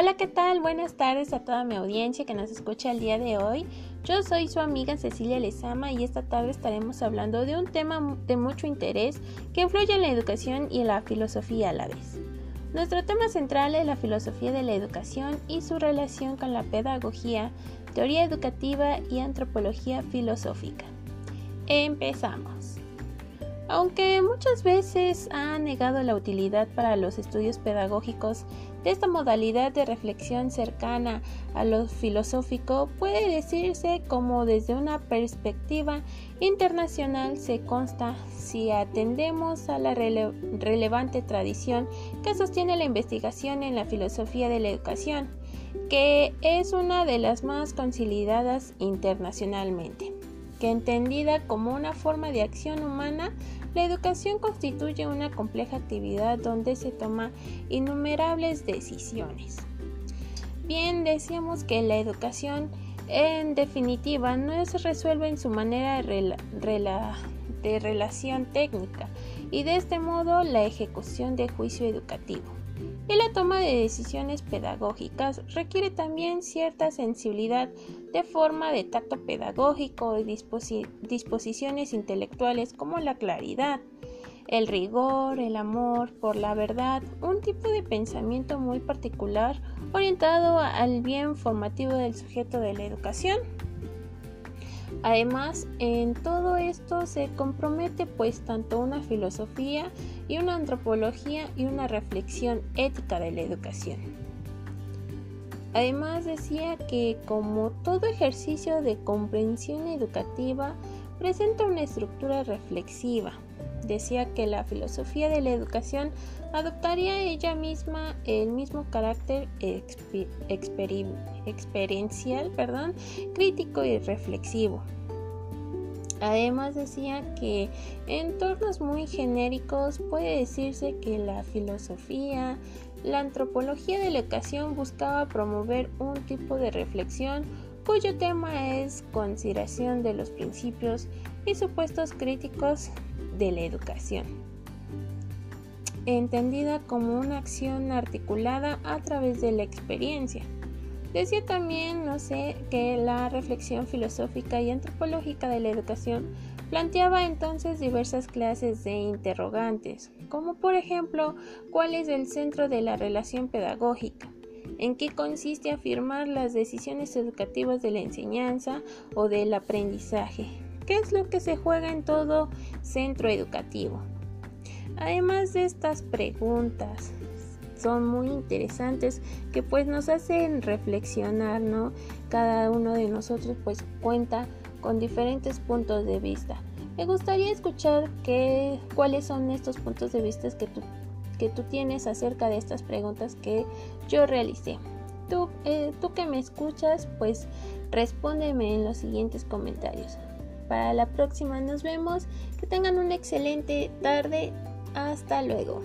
Hola, ¿qué tal? Buenas tardes a toda mi audiencia que nos escucha el día de hoy. Yo soy su amiga Cecilia Lezama y esta tarde estaremos hablando de un tema de mucho interés que influye en la educación y en la filosofía a la vez. Nuestro tema central es la filosofía de la educación y su relación con la pedagogía, teoría educativa y antropología filosófica. Empezamos. Aunque muchas veces ha negado la utilidad para los estudios pedagógicos de esta modalidad de reflexión cercana a lo filosófico, puede decirse como desde una perspectiva internacional se consta si atendemos a la relevante tradición que sostiene la investigación en la filosofía de la educación, que es una de las más consolidadas internacionalmente que entendida como una forma de acción humana, la educación constituye una compleja actividad donde se toman innumerables decisiones. Bien, decíamos que la educación en definitiva no se resuelve en su manera de, de relación técnica y de este modo la ejecución de juicio educativo. Y la toma de decisiones pedagógicas requiere también cierta sensibilidad de forma de tacto pedagógico y disposiciones intelectuales como la claridad, el rigor, el amor por la verdad, un tipo de pensamiento muy particular orientado al bien formativo del sujeto de la educación. Además, en todo esto se compromete pues tanto una filosofía y una antropología y una reflexión ética de la educación. Además decía que como todo ejercicio de comprensión educativa presenta una estructura reflexiva. Decía que la filosofía de la educación adoptaría ella misma el mismo carácter experiencial, crítico y reflexivo. Además decía que en entornos muy genéricos puede decirse que la filosofía, la antropología de la educación buscaba promover un tipo de reflexión cuyo tema es consideración de los principios y supuestos críticos de la educación, entendida como una acción articulada a través de la experiencia. Decía también, no sé, que la reflexión filosófica y antropológica de la educación planteaba entonces diversas clases de interrogantes, como por ejemplo, ¿cuál es el centro de la relación pedagógica? ¿En qué consiste afirmar las decisiones educativas de la enseñanza o del aprendizaje? ¿Qué es lo que se juega en todo centro educativo? Además de estas preguntas, son muy interesantes que pues nos hacen reflexionar, ¿no? Cada uno de nosotros pues cuenta con diferentes puntos de vista. Me gustaría escuchar qué, cuáles son estos puntos de vista que tú, que tú tienes acerca de estas preguntas que yo realicé. Tú, eh, tú que me escuchas, pues respóndeme en los siguientes comentarios. Para la próxima nos vemos. Que tengan una excelente tarde. Hasta luego.